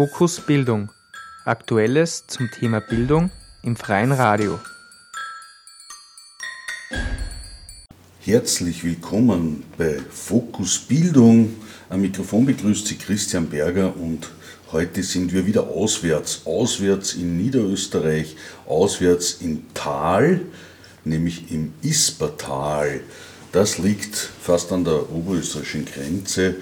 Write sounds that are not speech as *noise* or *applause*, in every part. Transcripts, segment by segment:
Fokus Bildung. Aktuelles zum Thema Bildung im freien Radio. Herzlich willkommen bei Fokus Bildung. Am Mikrofon begrüßt Sie Christian Berger und heute sind wir wieder auswärts. Auswärts in Niederösterreich, auswärts im Tal, nämlich im Ispertal. Das liegt fast an der oberösterreichischen Grenze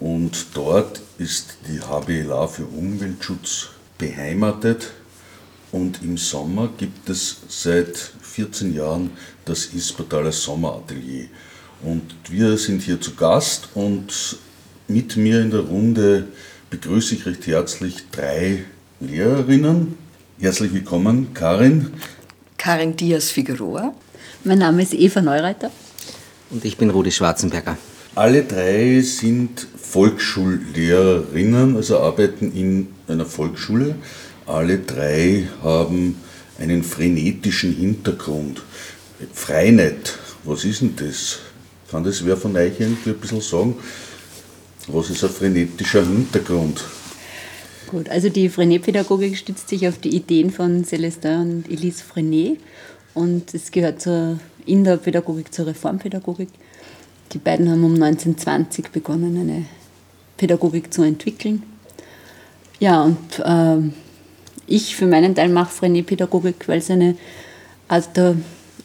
und dort ist die HBLA für Umweltschutz beheimatet. Und im Sommer gibt es seit 14 Jahren das Ispertaler Sommeratelier. Und wir sind hier zu Gast und mit mir in der Runde begrüße ich recht herzlich drei Lehrerinnen. Herzlich willkommen, Karin. Karin Diaz Figueroa. Mein Name ist Eva Neureiter. Und ich bin Rudi Schwarzenberger. Alle drei sind Volksschullehrerinnen, also arbeiten in einer Volksschule. Alle drei haben einen frenetischen Hintergrund. Freinet, was ist denn das? Kann das wer von euch irgendwie ein bisschen sagen? Was ist ein frenetischer Hintergrund? Gut, also die Frenet-Pädagogik stützt sich auf die Ideen von Celestin und Elise Frenet und es gehört zur, in der Pädagogik zur Reformpädagogik. Die beiden haben um 1920 begonnen, eine Pädagogik zu entwickeln. Ja, und äh, ich für meinen Teil mache Frenet-Pädagogik, weil es eine Art der,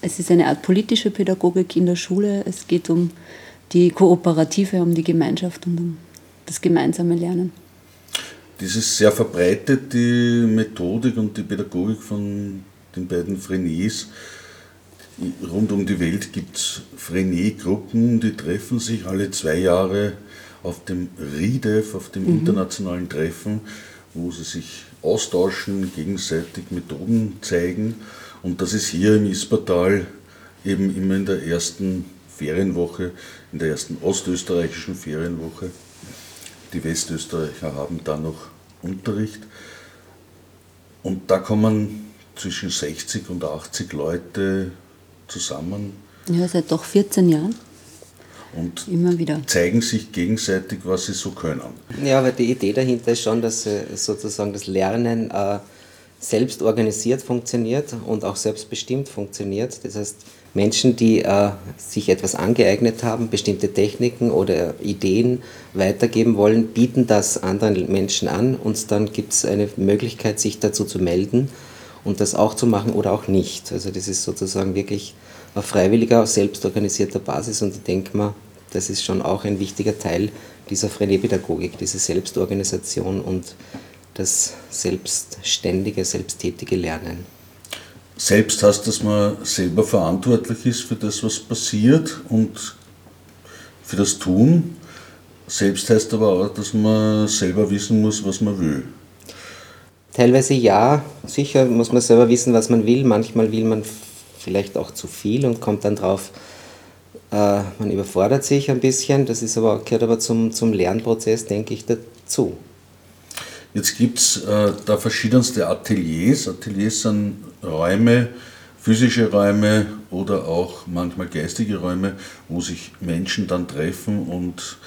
es ist eine Art politische Pädagogik in der Schule. Es geht um die Kooperative, um die Gemeinschaft und um das gemeinsame Lernen. Das ist sehr verbreitet, die Methodik und die Pädagogik von den beiden Frenets. Rund um die Welt gibt es Frenet-Gruppen, die treffen sich alle zwei Jahre auf dem RIDEF, auf dem mhm. internationalen Treffen, wo sie sich austauschen, gegenseitig Methoden zeigen. Und das ist hier im Ispertal eben immer in der ersten Ferienwoche, in der ersten ostösterreichischen Ferienwoche. Die Westösterreicher haben da noch Unterricht. Und da kommen zwischen 60 und 80 Leute zusammen. Ja, seit doch 14 Jahren. Und immer wieder zeigen sich gegenseitig, was sie so können. Ja, aber die Idee dahinter ist schon, dass äh, sozusagen das Lernen äh, selbst organisiert funktioniert und auch selbstbestimmt funktioniert. Das heißt, Menschen, die äh, sich etwas angeeignet haben, bestimmte Techniken oder Ideen weitergeben wollen, bieten das anderen Menschen an und dann gibt es eine Möglichkeit, sich dazu zu melden und das auch zu machen oder auch nicht. Also das ist sozusagen wirklich auf freiwilliger, selbstorganisierter Basis und ich denke mal, das ist schon auch ein wichtiger Teil dieser Frenet-Pädagogik, diese Selbstorganisation und das selbstständige, selbsttätige Lernen. Selbst heißt, dass man selber verantwortlich ist für das, was passiert und für das Tun. Selbst heißt aber auch, dass man selber wissen muss, was man will. Teilweise ja, sicher muss man selber wissen, was man will. Manchmal will man vielleicht auch zu viel und kommt dann drauf, äh, man überfordert sich ein bisschen. Das ist aber, gehört aber zum, zum Lernprozess, denke ich, dazu. Jetzt gibt es äh, da verschiedenste Ateliers. Ateliers sind Räume, physische Räume oder auch manchmal geistige Räume, wo sich Menschen dann treffen und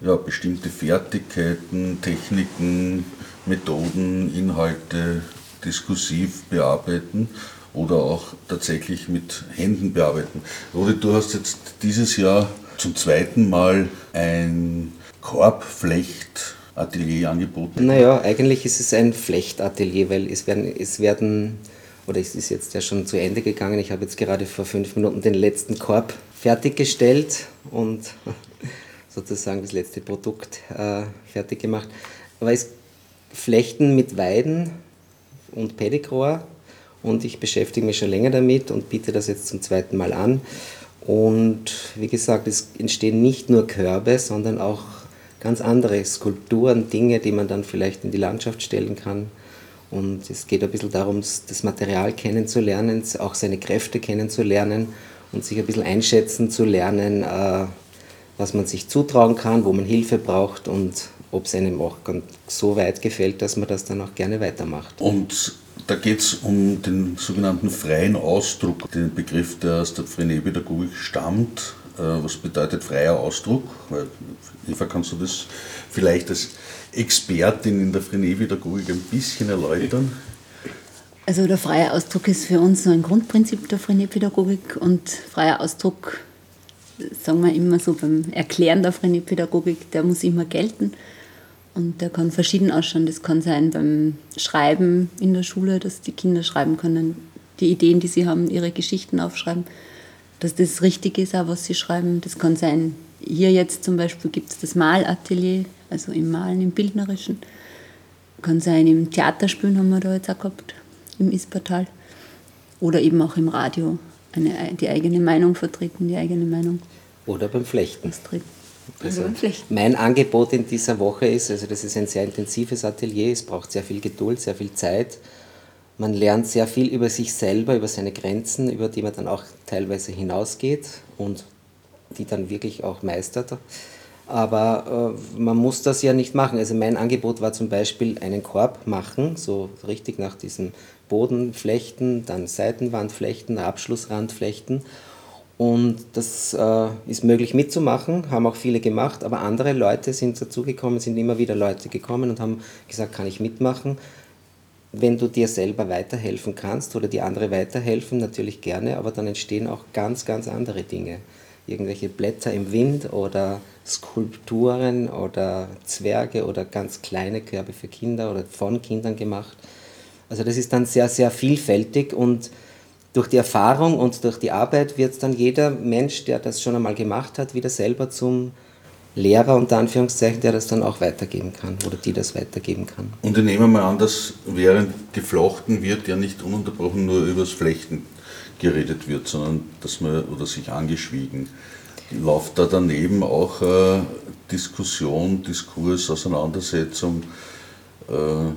ja, bestimmte Fertigkeiten, Techniken, Methoden, Inhalte diskursiv bearbeiten oder auch tatsächlich mit Händen bearbeiten. Rudi, du hast jetzt dieses Jahr zum zweiten Mal ein Korbflechtatelier angeboten. Naja, eigentlich ist es ein Flechtatelier, weil es werden, es werden, oder es ist jetzt ja schon zu Ende gegangen, ich habe jetzt gerade vor fünf Minuten den letzten Korb fertiggestellt und *laughs* sozusagen das letzte Produkt äh, fertig gemacht. Aber es flechten mit Weiden und Pedigrohr und ich beschäftige mich schon länger damit und biete das jetzt zum zweiten Mal an. Und wie gesagt, es entstehen nicht nur Körbe, sondern auch ganz andere Skulpturen, Dinge, die man dann vielleicht in die Landschaft stellen kann. Und es geht ein bisschen darum, das Material kennenzulernen, auch seine Kräfte kennenzulernen und sich ein bisschen einschätzen zu lernen, äh, was man sich zutrauen kann, wo man Hilfe braucht und ob es einem auch so weit gefällt, dass man das dann auch gerne weitermacht. Und da geht es um den sogenannten freien Ausdruck, den Begriff, der aus der Frenet-Pädagogik stammt. was bedeutet freier Ausdruck? Eva, kannst du das vielleicht als Expertin in der Frenet-Pädagogik ein bisschen erläutern? Also der freie Ausdruck ist für uns so ein Grundprinzip der Frenet-Pädagogik und freier Ausdruck, sagen wir immer so beim Erklären der Frenet-Pädagogik, der muss immer gelten und der kann verschieden ausschauen. Das kann sein beim Schreiben in der Schule, dass die Kinder schreiben können, die Ideen, die sie haben, ihre Geschichten aufschreiben, dass das richtig ist, auch was sie schreiben. Das kann sein, hier jetzt zum Beispiel gibt es das Malatelier, also im Malen, im Bildnerischen. Kann sein, im Theaterspielen haben wir da jetzt auch gehabt, im Ispertal. Oder eben auch im Radio eine, die eigene Meinung vertreten, die eigene Meinung. Oder beim Flechten. Also mein Angebot in dieser Woche ist, also das ist ein sehr intensives Atelier, es braucht sehr viel Geduld, sehr viel Zeit. Man lernt sehr viel über sich selber, über seine Grenzen, über die man dann auch teilweise hinausgeht und die dann wirklich auch meistert. Aber äh, man muss das ja nicht machen. Also mein Angebot war zum Beispiel einen Korb machen, so richtig nach diesem Boden flechten, dann Seitenwand flechten, Abschlussrand flechten. Und das äh, ist möglich mitzumachen, haben auch viele gemacht, aber andere Leute sind dazugekommen, sind immer wieder Leute gekommen und haben gesagt, kann ich mitmachen. Wenn du dir selber weiterhelfen kannst oder die andere weiterhelfen, natürlich gerne, aber dann entstehen auch ganz, ganz andere Dinge. Irgendwelche Blätter im Wind oder Skulpturen oder Zwerge oder ganz kleine Körbe für Kinder oder von Kindern gemacht. Also das ist dann sehr, sehr vielfältig und durch die Erfahrung und durch die Arbeit wird dann jeder Mensch, der das schon einmal gemacht hat, wieder selber zum Lehrer unter Anführungszeichen, der das dann auch weitergeben kann oder die das weitergeben kann. Und ich nehme mal an, dass während geflochten wird, ja nicht ununterbrochen nur übers Flechten geredet wird, sondern dass man oder sich angeschwiegen. Läuft da daneben auch äh, Diskussion, Diskurs, Auseinandersetzung? Äh,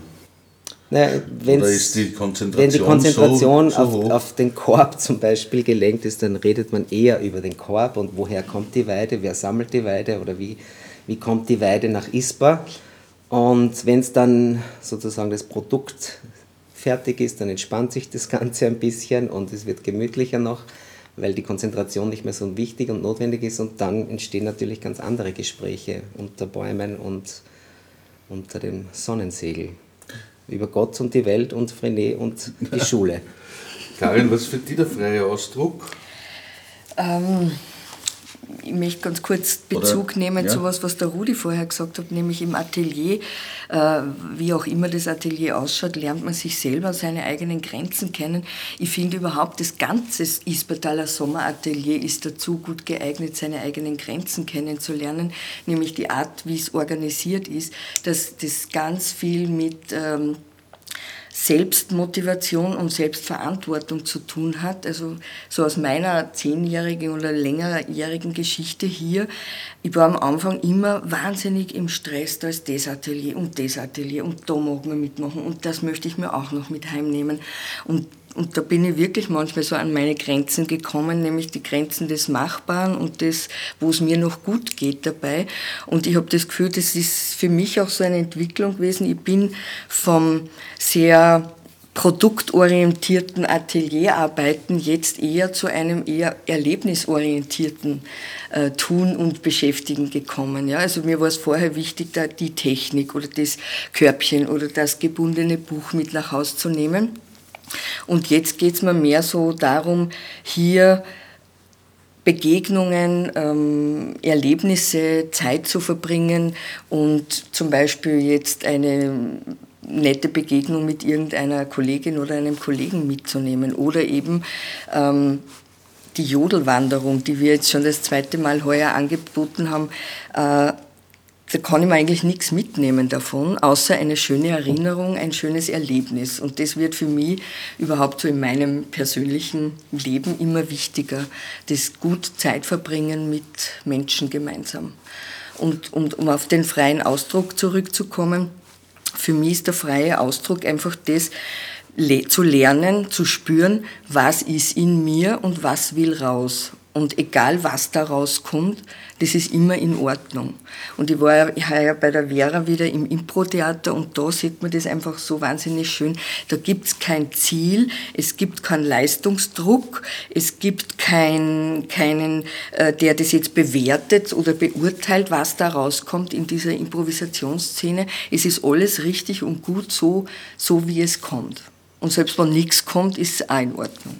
wenn die wenn die Konzentration so, so auf, auf, den Korb zum Beispiel gelenkt ist, dann redet man eher über den Korb und woher kommt die Weide, wer sammelt die Weide oder wie, wie kommt die Weide nach ISPA. Und wenn es dann sozusagen das Produkt fertig ist, dann entspannt sich das Ganze ein bisschen und es wird gemütlicher noch, weil die Konzentration nicht mehr so wichtig und notwendig ist. Und dann entstehen natürlich ganz andere Gespräche unter Bäumen und unter dem Sonnensegel über Gott und die Welt und Frenet und die *laughs* Schule. Karin, was ist für dich der freie Ausdruck? Ähm, ich möchte ganz kurz Bezug Oder, nehmen ja. zu was, was der Rudi vorher gesagt hat, nämlich im Atelier, äh, wie auch immer das Atelier ausschaut, lernt man sich selber seine eigenen Grenzen kennen. Ich finde überhaupt, das ganze Ispertaler Sommeratelier ist dazu gut geeignet, seine eigenen Grenzen kennenzulernen, nämlich die Art, wie es organisiert ist, dass das ganz viel mit ähm, Selbstmotivation und Selbstverantwortung zu tun hat. Also so aus meiner zehnjährigen oder längerjährigen Geschichte hier, ich war am Anfang immer wahnsinnig im Stress, da ist das Atelier und das Atelier und da mag man mitmachen und das möchte ich mir auch noch mit heimnehmen. Und und da bin ich wirklich manchmal so an meine Grenzen gekommen, nämlich die Grenzen des Machbaren und des, wo es mir noch gut geht dabei. Und ich habe das Gefühl, das ist für mich auch so eine Entwicklung gewesen. Ich bin vom sehr produktorientierten Atelierarbeiten jetzt eher zu einem eher erlebnisorientierten äh, Tun und Beschäftigen gekommen. Ja? Also mir war es vorher wichtig, da die Technik oder das Körbchen oder das gebundene Buch mit nach Hause zu nehmen. Und jetzt geht es mir mehr so darum, hier Begegnungen, ähm, Erlebnisse, Zeit zu verbringen und zum Beispiel jetzt eine nette Begegnung mit irgendeiner Kollegin oder einem Kollegen mitzunehmen oder eben ähm, die Jodelwanderung, die wir jetzt schon das zweite Mal heuer angeboten haben, äh, da kann ich mir eigentlich nichts mitnehmen davon, außer eine schöne Erinnerung, ein schönes Erlebnis. Und das wird für mich überhaupt so in meinem persönlichen Leben immer wichtiger, das gut Zeit verbringen mit Menschen gemeinsam. Und, und um auf den freien Ausdruck zurückzukommen, für mich ist der freie Ausdruck einfach das, zu lernen, zu spüren, was ist in mir und was will raus. Und egal was da rauskommt, das ist immer in Ordnung. Und ich war ja bei der Vera wieder im Impro-Theater und da sieht man das einfach so wahnsinnig schön. Da gibt es kein Ziel, es gibt keinen Leistungsdruck, es gibt kein, keinen, äh, der das jetzt bewertet oder beurteilt, was da rauskommt in dieser Improvisationsszene. Es ist alles richtig und gut so, so wie es kommt. Und selbst wenn nichts kommt, ist es auch in Ordnung.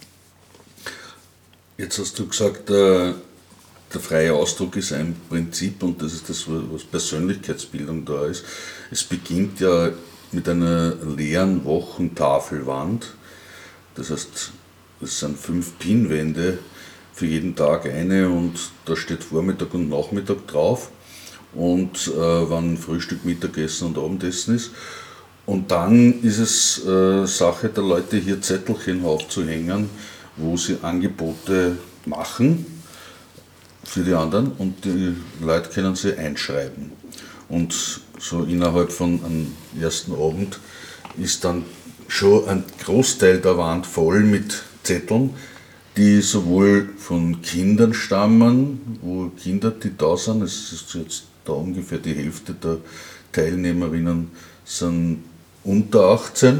Jetzt hast du gesagt, der, der freie Ausdruck ist ein Prinzip und das ist das, was Persönlichkeitsbildung da ist. Es beginnt ja mit einer leeren Wochentafelwand. Das heißt, es sind fünf Pinwände, für jeden Tag eine und da steht Vormittag und Nachmittag drauf und äh, wann Frühstück, Mittagessen und Abendessen ist. Und dann ist es äh, Sache der Leute, hier Zettelchen aufzuhängen, wo sie Angebote machen für die anderen und die Leute können sie einschreiben. Und so innerhalb von einem ersten Abend ist dann schon ein Großteil der Wand voll mit Zetteln, die sowohl von Kindern stammen, wo Kinder, die da sind, es ist jetzt da ungefähr die Hälfte der Teilnehmerinnen sind unter 18,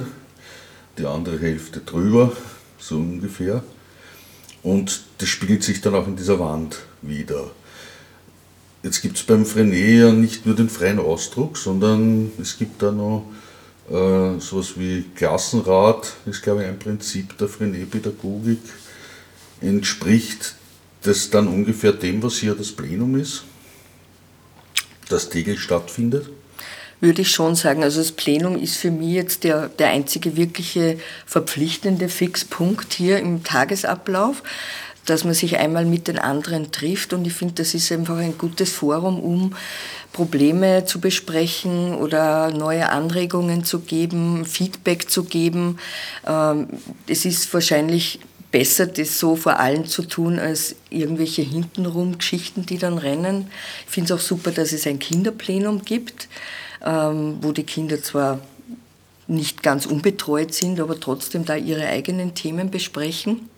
die andere Hälfte drüber, so ungefähr. Und das spiegelt sich dann auch in dieser Wand wieder. Jetzt gibt es beim Frenet ja nicht nur den freien Ausdruck, sondern es gibt da noch äh, sowas wie Klassenrat, ist glaube ich ein Prinzip der Frenet-Pädagogik, entspricht das dann ungefähr dem, was hier das Plenum ist, das täglich stattfindet? Würde ich schon sagen. Also das Plenum ist für mich jetzt der, der einzige wirkliche verpflichtende Fixpunkt hier im Tagesablauf, dass man sich einmal mit den anderen trifft. Und ich finde, das ist einfach ein gutes Forum, um Probleme zu besprechen oder neue Anregungen zu geben, Feedback zu geben. Ähm, es ist wahrscheinlich besser, das so vor allen zu tun, als irgendwelche hintenrum Geschichten, die dann rennen. Ich finde es auch super, dass es ein Kinderplenum gibt wo die Kinder zwar nicht ganz unbetreut sind, aber trotzdem da ihre eigenen Themen besprechen.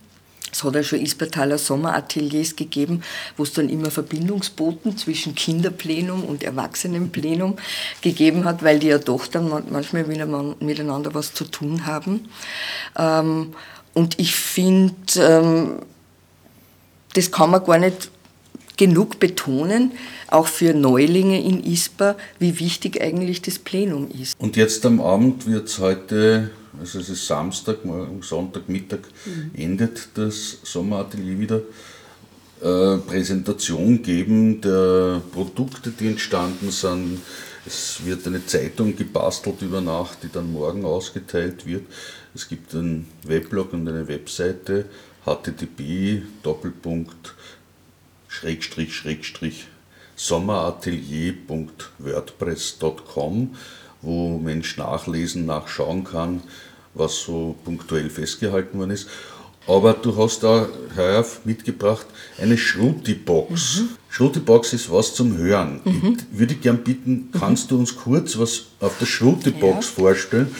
Es hat ja schon Ispertaler Sommerateliers gegeben, wo es dann immer Verbindungsboten zwischen Kinderplenum und Erwachsenenplenum gegeben hat, weil die ja doch dann manchmal miteinander was zu tun haben. Ähm, und ich finde, ähm, das kann man gar nicht genug betonen, auch für Neulinge in ISPA, wie wichtig eigentlich das Plenum ist. Und jetzt am Abend wird es heute, also es ist Samstag, morgen Sonntagmittag mhm. endet das Sommeratelier wieder, äh, Präsentation geben der Produkte, die entstanden sind. Es wird eine Zeitung gebastelt über Nacht, die dann morgen ausgeteilt wird. Es gibt einen Weblog und eine Webseite http Doppelpunkt Schrägstrich, Schrägstrich, sommeratelier.wordpress.com, wo Mensch nachlesen, nachschauen kann, was so punktuell festgehalten worden ist. Aber du hast da heuer mitgebracht eine Schruti-Box. Mhm. Schruti-Box ist was zum Hören. Mhm. Ich würde gern bitten, kannst du uns kurz was auf der Schruti-Box ja. vorstellen?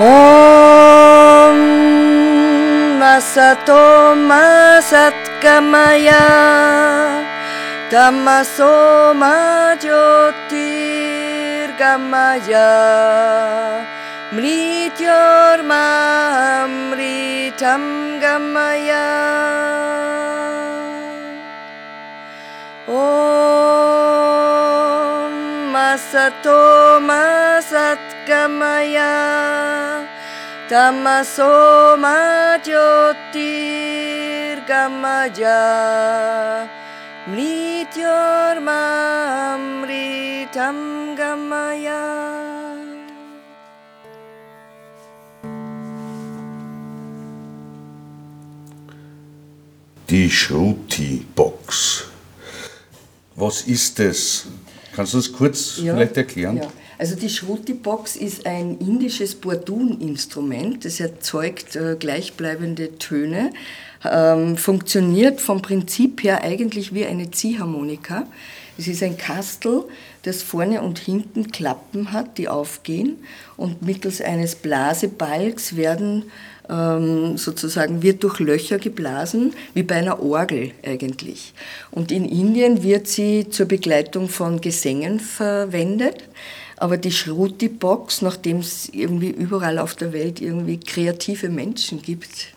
Om सतो मसत्कमया तमसो म ज्योतिर्गमया मृत्योर्मामृतं गमय। ॐ मसतोम सत्कमया Jyotir Gamaya Mrityor Mamritam Gamaya Die Shruti-Box. Was ist das? Kannst du das kurz ja, vielleicht erklären? Ja. Also die Shruti-Box ist ein indisches Bordun-Instrument, das erzeugt äh, gleichbleibende Töne, ähm, funktioniert vom Prinzip her eigentlich wie eine Ziehharmonika. Es ist ein Kastel, das vorne und hinten Klappen hat, die aufgehen und mittels eines Blasebalgs werden ähm, sozusagen wird durch Löcher geblasen, wie bei einer Orgel eigentlich. Und in Indien wird sie zur Begleitung von Gesängen verwendet. Aber die Shruti-Box, nachdem es irgendwie überall auf der Welt irgendwie kreative Menschen gibt,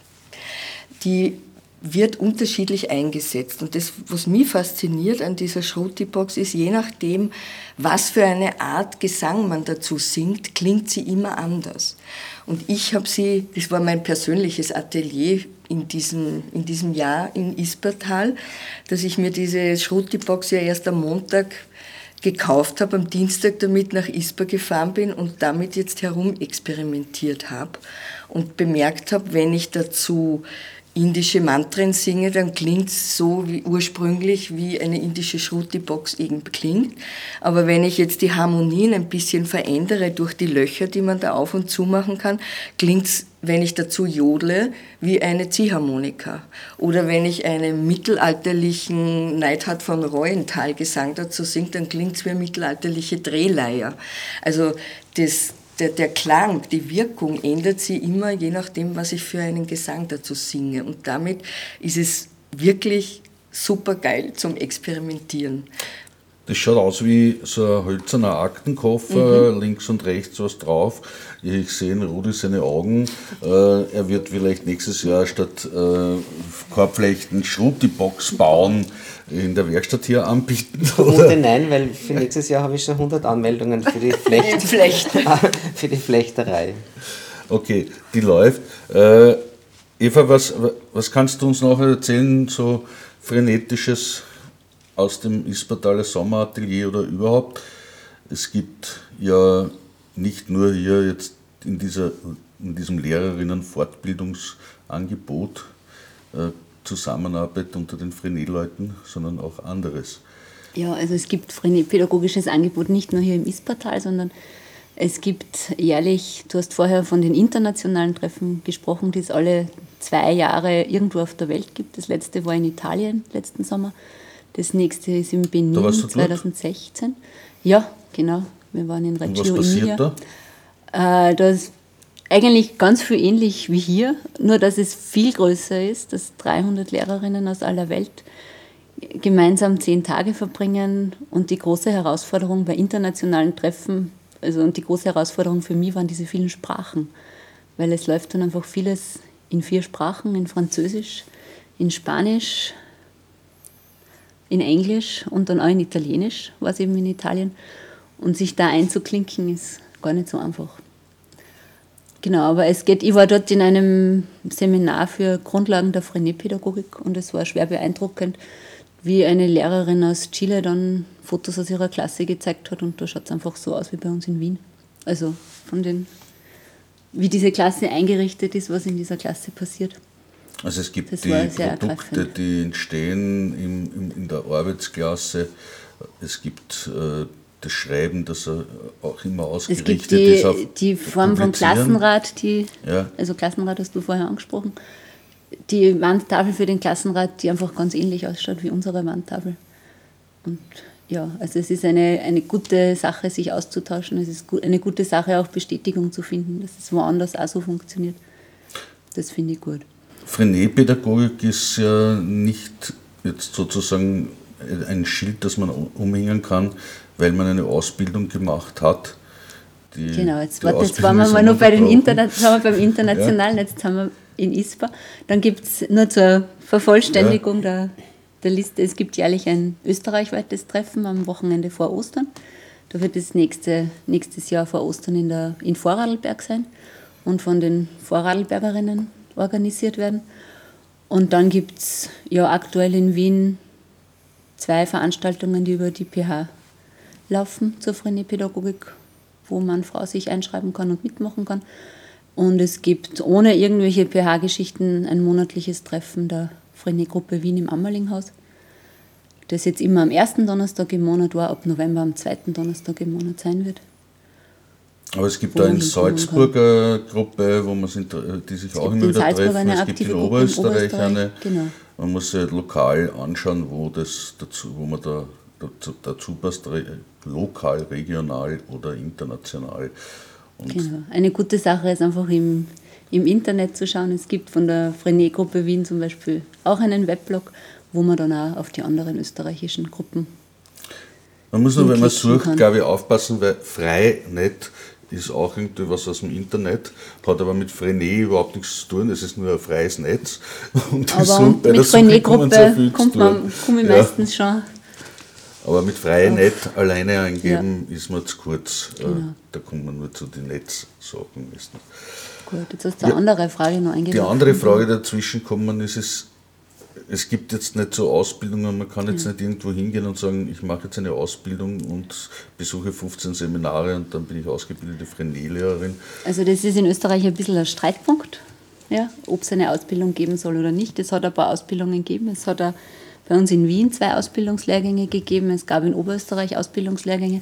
die wird unterschiedlich eingesetzt. Und das, was mich fasziniert an dieser Shruti-Box, ist, je nachdem, was für eine Art Gesang man dazu singt, klingt sie immer anders. Und ich habe sie, das war mein persönliches Atelier in diesem, in diesem Jahr in Ispertal, dass ich mir diese Shruti-Box ja erst am Montag gekauft habe, am Dienstag damit nach Isper gefahren bin und damit jetzt herum experimentiert habe und bemerkt habe, wenn ich dazu indische Mantren singe, dann klingt es so wie ursprünglich, wie eine indische Shruti-Box klingt. Aber wenn ich jetzt die Harmonien ein bisschen verändere durch die Löcher, die man da auf und zu machen kann, klingt es, wenn ich dazu jodle, wie eine Ziehharmonika. Oder wenn ich einen mittelalterlichen Neidhard von Reuenthal Gesang dazu singe, dann klingt es wie eine mittelalterliche Drehleier. Also das, der, der Klang, die Wirkung ändert sich immer, je nachdem, was ich für einen Gesang dazu singe. Und damit ist es wirklich super geil zum Experimentieren. Das schaut aus wie so ein hölzerner Aktenkoffer, mhm. links und rechts was drauf. Ich sehe in Rudi seine Augen. Äh, er wird vielleicht nächstes Jahr statt äh, Korbflechten Schruti-Box bauen in der Werkstatt hier anbieten? Oder? *laughs* Nein, weil für nächstes Jahr habe ich schon 100 Anmeldungen für die, Flecht *laughs* *laughs* für die Flechterei. Okay, die läuft. Äh, Eva, was, was kannst du uns noch erzählen, so frenetisches aus dem Ispertaler Sommeratelier oder überhaupt? Es gibt ja nicht nur hier jetzt in, dieser, in diesem Lehrerinnen-Fortbildungsangebot äh, Zusammenarbeit unter den Frenet-Leuten, sondern auch anderes. Ja, also es gibt Frenet-pädagogisches Angebot nicht nur hier im Ispertal, sondern es gibt jährlich, du hast vorher von den internationalen Treffen gesprochen, die es alle zwei Jahre irgendwo auf der Welt gibt. Das letzte war in Italien letzten Sommer. Das nächste ist in Benin 2016. Ja, genau. Wir waren in Reggio Emilia. Da? Äh, da ist eigentlich ganz viel ähnlich wie hier, nur dass es viel größer ist, dass 300 Lehrerinnen aus aller Welt gemeinsam zehn Tage verbringen und die große Herausforderung bei internationalen Treffen, also und die große Herausforderung für mich waren diese vielen Sprachen, weil es läuft dann einfach vieles in vier Sprachen, in Französisch, in Spanisch, in Englisch und dann auch in Italienisch, war es eben in Italien. Und sich da einzuklinken ist gar nicht so einfach. Genau, aber es geht, ich war dort in einem Seminar für Grundlagen der Frenet-Pädagogik und es war schwer beeindruckend, wie eine Lehrerin aus Chile dann Fotos aus ihrer Klasse gezeigt hat und da schaut es einfach so aus wie bei uns in Wien. Also von den, wie diese Klasse eingerichtet ist, was in dieser Klasse passiert. Also es gibt das die Produkte, die entstehen in, in, in der Arbeitsklasse, es gibt äh, das Schreiben, das auch immer ausgerichtet es gibt die, ist auf die Form von Klassenrat, die, ja. also Klassenrat hast du vorher angesprochen, die Wandtafel für den Klassenrat, die einfach ganz ähnlich ausschaut wie unsere Wandtafel. Und ja, also es ist eine, eine gute Sache, sich auszutauschen. Es ist eine gute Sache, auch Bestätigung zu finden, dass es woanders auch so funktioniert. Das finde ich gut. Frenet-Pädagogik ist ja nicht jetzt sozusagen ein Schild, das man umhängen kann, weil man eine Ausbildung gemacht hat. Die, genau, jetzt, warte, jetzt waren wir mal nur bei den Interna wir beim *laughs* Internationalen, ja. jetzt haben wir in ISPA. Dann gibt es nur zur Vervollständigung ja. der, der Liste, es gibt jährlich ein österreichweites Treffen am Wochenende vor Ostern. Da wird es nächste, nächstes Jahr vor Ostern in, der, in Vorarlberg sein und von den Vorarlbergerinnen organisiert werden. Und dann gibt es ja aktuell in Wien zwei Veranstaltungen, die über die PH laufen zur Phreniepädagogik, wo man Frau sich einschreiben kann und mitmachen kann. Und es gibt ohne irgendwelche PH-Geschichten ein monatliches Treffen der Frenie-Gruppe Wien im Ammerlinghaus, das jetzt immer am ersten Donnerstag im Monat war, ab November am zweiten Donnerstag im Monat sein wird. Aber es gibt da in Salzburger Gruppe, wo man sind, die sich es auch immer wieder treffen. Es gibt in Oberösterreich, Oberösterreich, eine. Genau. Man muss sich lokal anschauen, wo, das dazu, wo man da dazu, dazu passt lokal, regional oder international. Und genau. Eine gute Sache ist einfach im, im Internet zu schauen. Es gibt von der Frenet-Gruppe Wien zum Beispiel auch einen Weblog, wo man dann auch auf die anderen österreichischen Gruppen. Man muss nur, wenn man sucht, glaube ich, aufpassen, weil frei nicht ist auch irgendwie was aus dem Internet, hat aber mit Frenet überhaupt nichts zu tun, es ist nur ein freies Netz. *laughs* Und aber so, bei mit Frenet-Gruppe kommt man, komme ich ja. meistens schon. Aber mit freiem Net alleine eingeben ja. ist man zu kurz. Äh, genau. Da kommt man nur zu den Netzsachen. Gut, jetzt hast du eine ja, andere Frage noch eingegeben. Die andere Frage dazwischen kommen ist es, es gibt jetzt nicht so Ausbildungen, man kann jetzt ja. nicht irgendwo hingehen und sagen, ich mache jetzt eine Ausbildung und besuche 15 Seminare und dann bin ich ausgebildete Frenet-Lehrerin. Also das ist in Österreich ein bisschen ein Streitpunkt, ja, ob es eine Ausbildung geben soll oder nicht. Es hat ein paar Ausbildungen gegeben, es hat auch bei uns in Wien zwei Ausbildungslehrgänge gegeben, es gab in Oberösterreich Ausbildungslehrgänge.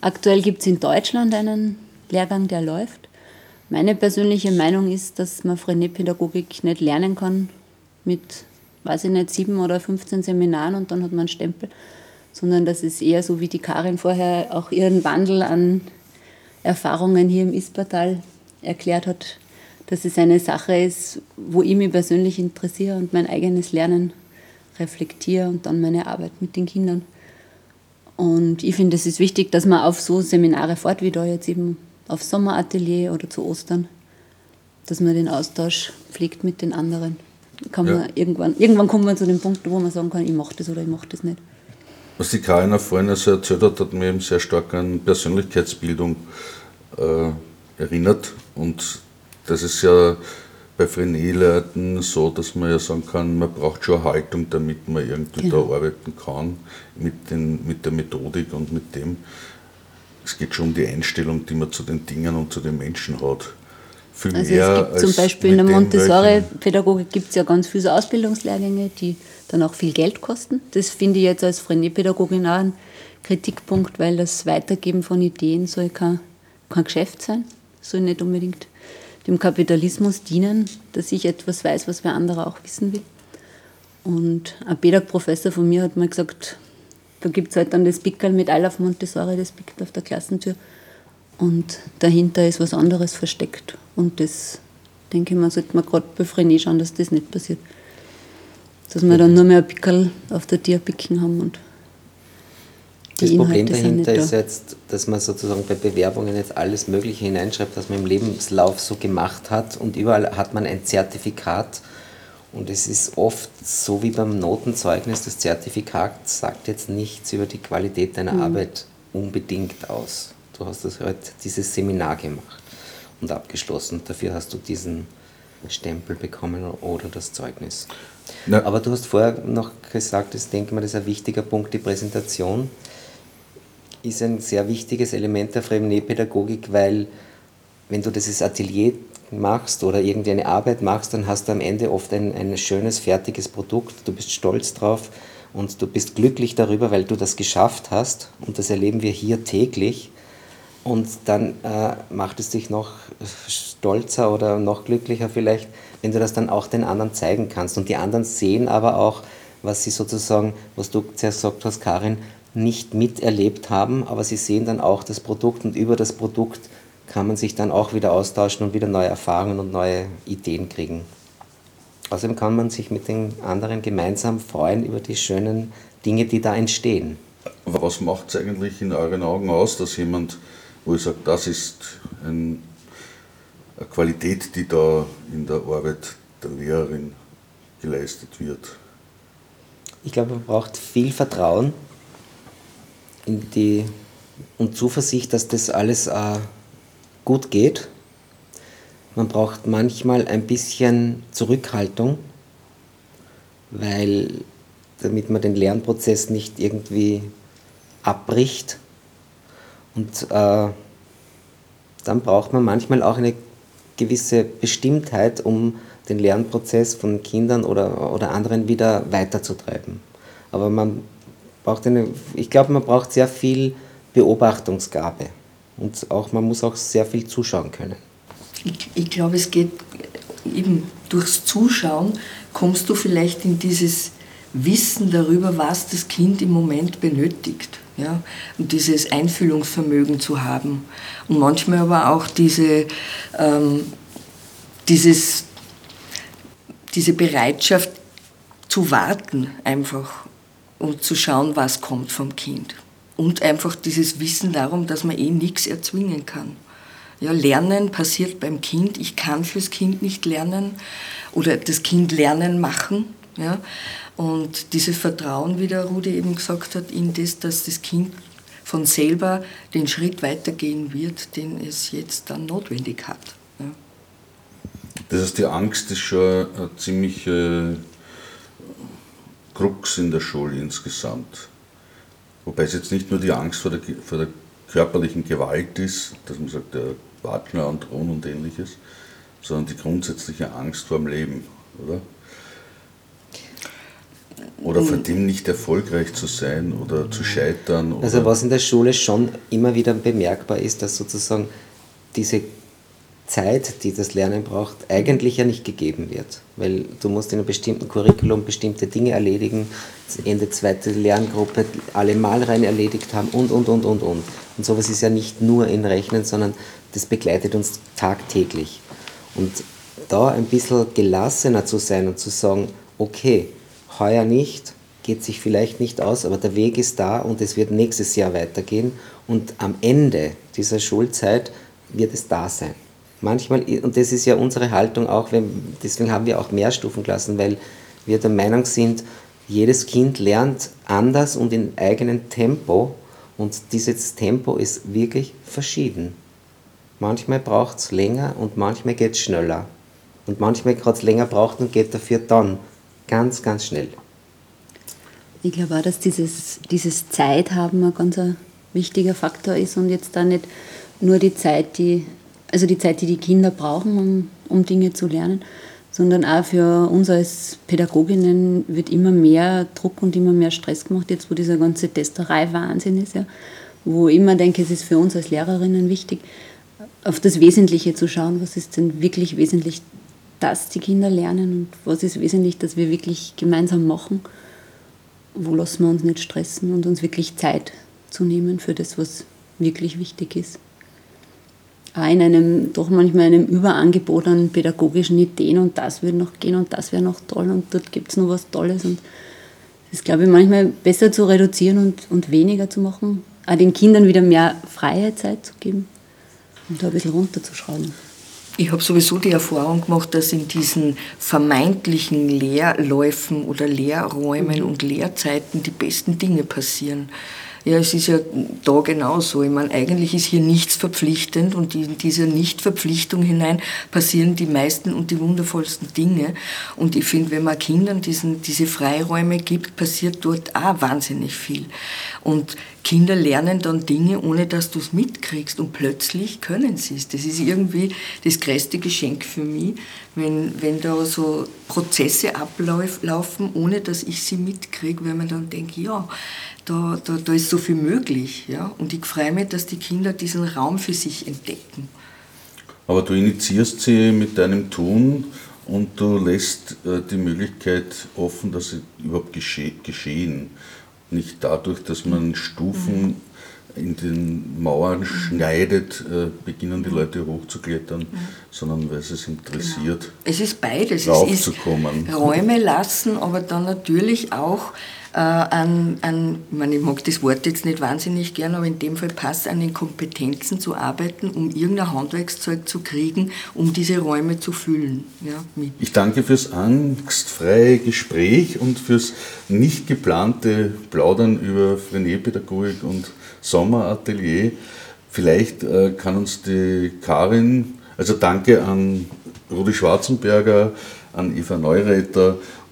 Aktuell gibt es in Deutschland einen Lehrgang, der läuft. Meine persönliche Meinung ist, dass man Frenet-Pädagogik nicht lernen kann mit weiß ich nicht, sieben oder 15 Seminaren und dann hat man einen Stempel, sondern das ist eher so, wie die Karin vorher auch ihren Wandel an Erfahrungen hier im Ispertal erklärt hat, dass es eine Sache ist, wo ich mich persönlich interessiere und mein eigenes Lernen reflektiere und dann meine Arbeit mit den Kindern. Und ich finde, es ist wichtig, dass man auf so Seminare fort, wie da jetzt eben auf Sommeratelier oder zu Ostern, dass man den Austausch pflegt mit den anderen kann man ja. irgendwann, irgendwann kommt man zu dem Punkt, wo man sagen kann, ich mache das oder ich mache das nicht. Was die Karin auch vorhin also erzählt hat, hat mir eben sehr stark an Persönlichkeitsbildung äh, erinnert. Und das ist ja bei Frenet-Leuten so, dass man ja sagen kann, man braucht schon eine Haltung, damit man irgendwie genau. da arbeiten kann, mit, den, mit der Methodik und mit dem. Es geht schon um die Einstellung, die man zu den Dingen und zu den Menschen hat viel also mehr. Es gibt zum Beispiel in der Montessori-Pädagogik gibt es ja ganz viele Ausbildungslehrgänge, die dann auch viel Geld kosten. Das finde ich jetzt als Frenet-Pädagogin auch ein Kritikpunkt, weil das Weitergeben von Ideen soll kein, kein Geschäft sein, soll nicht unbedingt dem Kapitalismus dienen, dass ich etwas weiß, was wer andere auch wissen will. Und ein Pädag-Professor von mir hat mal gesagt, da gibt es halt dann das Pickel mit I love Montessori, das pickt auf der Klassentür. Und dahinter ist was anderes versteckt. Und das, denke ich mal, sollte man gerade bei Frenet schauen, dass das nicht passiert. Dass wir dann nur mehr ein Pickel auf der Tierpicken haben und das Problem dahinter ist da. jetzt, dass man sozusagen bei Bewerbungen jetzt alles Mögliche hineinschreibt, was man im Lebenslauf so gemacht hat und überall hat man ein Zertifikat und es ist oft so wie beim Notenzeugnis, das Zertifikat sagt jetzt nichts über die Qualität deiner mhm. Arbeit unbedingt aus. Du hast das heute dieses Seminar gemacht und abgeschlossen. Dafür hast du diesen Stempel bekommen oder das Zeugnis. Na. Aber du hast vorher noch gesagt, ich denke mal, das ist ein wichtiger Punkt, die Präsentation ist ein sehr wichtiges Element der Fremdnähpädagogik, weil wenn du dieses Atelier machst oder irgendeine Arbeit machst, dann hast du am Ende oft ein, ein schönes, fertiges Produkt, du bist stolz drauf und du bist glücklich darüber, weil du das geschafft hast und das erleben wir hier täglich und dann äh, macht es dich noch stolzer oder noch glücklicher vielleicht, wenn du das dann auch den anderen zeigen kannst. Und die anderen sehen aber auch, was sie sozusagen, was du zuerst gesagt hast, Karin, nicht miterlebt haben, aber sie sehen dann auch das Produkt und über das Produkt kann man sich dann auch wieder austauschen und wieder neue Erfahrungen und neue Ideen kriegen. Außerdem kann man sich mit den anderen gemeinsam freuen über die schönen Dinge, die da entstehen. Was macht es eigentlich in euren Augen aus, dass jemand wo ich sage, das ist ein, eine Qualität, die da in der Arbeit der Lehrerin geleistet wird. Ich glaube, man braucht viel Vertrauen in die, und Zuversicht, dass das alles äh, gut geht. Man braucht manchmal ein bisschen Zurückhaltung, weil damit man den Lernprozess nicht irgendwie abbricht und äh, dann braucht man manchmal auch eine gewisse Bestimmtheit, um den Lernprozess von Kindern oder, oder anderen wieder weiterzutreiben. Aber man braucht eine, ich glaube, man braucht sehr viel Beobachtungsgabe und auch, man muss auch sehr viel zuschauen können. Ich, ich glaube, es geht eben durchs Zuschauen, kommst du vielleicht in dieses Wissen darüber, was das Kind im Moment benötigt. Ja, und dieses Einfühlungsvermögen zu haben. Und manchmal aber auch diese, ähm, dieses, diese Bereitschaft zu warten einfach und zu schauen, was kommt vom Kind. Und einfach dieses Wissen darum, dass man eh nichts erzwingen kann. Ja, Lernen passiert beim Kind. Ich kann fürs Kind nicht lernen oder das Kind lernen machen. Ja. Und dieses Vertrauen, wie der Rudi eben gesagt hat, in das, dass das Kind von selber den Schritt weitergehen wird, den es jetzt dann notwendig hat. Ja. Das heißt, die Angst ist schon eine ziemliche Krux in der Schule insgesamt. Wobei es jetzt nicht nur die Angst vor der, vor der körperlichen Gewalt ist, dass man sagt, der Wagner und Thron und ähnliches, sondern die grundsätzliche Angst vor dem Leben, oder? Oder vor dem nicht erfolgreich zu sein oder zu scheitern. Oder also was in der Schule schon immer wieder bemerkbar ist, dass sozusagen diese Zeit, die das Lernen braucht, eigentlich ja nicht gegeben wird. Weil du musst in einem bestimmten Curriculum bestimmte Dinge erledigen, Ende zweite Lerngruppe alle Malreihen erledigt haben und, und, und, und, und. Und sowas ist ja nicht nur in Rechnen, sondern das begleitet uns tagtäglich. Und da ein bisschen gelassener zu sein und zu sagen, okay, heuer nicht, geht sich vielleicht nicht aus, aber der Weg ist da und es wird nächstes Jahr weitergehen und am Ende dieser Schulzeit wird es da sein. Manchmal, und das ist ja unsere Haltung auch, wenn, deswegen haben wir auch Mehrstufenklassen, weil wir der Meinung sind, jedes Kind lernt anders und in eigenem Tempo und dieses Tempo ist wirklich verschieden. Manchmal braucht es länger und manchmal geht es schneller. Und manchmal gerade länger braucht und geht dafür dann ganz, ganz schnell. Ich glaube auch, dass dieses, dieses Zeithaben ein ganz wichtiger Faktor ist und jetzt da nicht nur die Zeit, die, also die Zeit, die die Kinder brauchen, um, um Dinge zu lernen, sondern auch für uns als Pädagoginnen wird immer mehr Druck und immer mehr Stress gemacht, jetzt wo dieser ganze Testerei Wahnsinn ist, ja, wo ich immer denke, es ist für uns als Lehrerinnen wichtig, auf das Wesentliche zu schauen, was ist denn wirklich wesentlich, dass die Kinder lernen und was ist wesentlich, dass wir wirklich gemeinsam machen, wo lassen wir uns nicht stressen und uns wirklich Zeit zu nehmen für das, was wirklich wichtig ist. Auch in einem, doch manchmal einem Überangebot an pädagogischen Ideen und das würde noch gehen und das wäre noch toll und dort gibt es noch was Tolles und das glaube ich, manchmal besser zu reduzieren und, und weniger zu machen, auch den Kindern wieder mehr freie Zeit zu geben und da ein bisschen runterzuschrauben. Ich habe sowieso die Erfahrung gemacht, dass in diesen vermeintlichen Lehrläufen oder Lehrräumen und Lehrzeiten die besten Dinge passieren. Ja, es ist ja da genauso. Ich meine, eigentlich ist hier nichts verpflichtend und in dieser Nichtverpflichtung hinein passieren die meisten und die wundervollsten Dinge. Und ich finde, wenn man Kindern diesen, diese Freiräume gibt, passiert dort auch wahnsinnig viel. Und Kinder lernen dann Dinge, ohne dass du es mitkriegst und plötzlich können sie es. Das ist irgendwie das größte Geschenk für mich, wenn, wenn da so Prozesse ablaufen, ohne dass ich sie mitkriege, weil man dann denkt, ja, da, da, da ist so viel möglich. Ja? Und ich freue mich, dass die Kinder diesen Raum für sich entdecken. Aber du initiierst sie mit deinem Tun und du lässt äh, die Möglichkeit offen, dass sie überhaupt gesche geschehen. Nicht dadurch, dass man Stufen mhm. in den Mauern schneidet, äh, beginnen die Leute hochzuklettern, mhm. sondern weil es es interessiert. Genau. Es ist beides. Es ist Räume lassen, aber dann natürlich auch an, an ich, meine, ich mag das Wort jetzt nicht wahnsinnig gern, aber in dem Fall passt an den Kompetenzen zu arbeiten, um irgendein Handwerkszeug zu kriegen, um diese Räume zu füllen. Ja. Ich danke fürs angstfreie Gespräch und fürs nicht geplante Plaudern über Frenet-Pädagogik und Sommeratelier. Vielleicht äh, kann uns die Karin, also danke an Rudi Schwarzenberger, an Eva Neureiter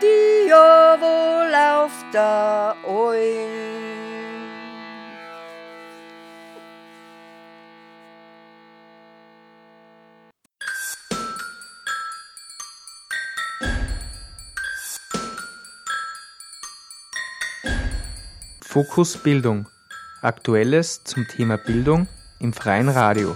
tie, holla da ritio, ho da rai dam tie, holla da ritio, ho da rai dam tie, holla da ritio, wo lauft der Alm. Fokus Bildung. Aktuelles zum Thema Bildung im freien Radio.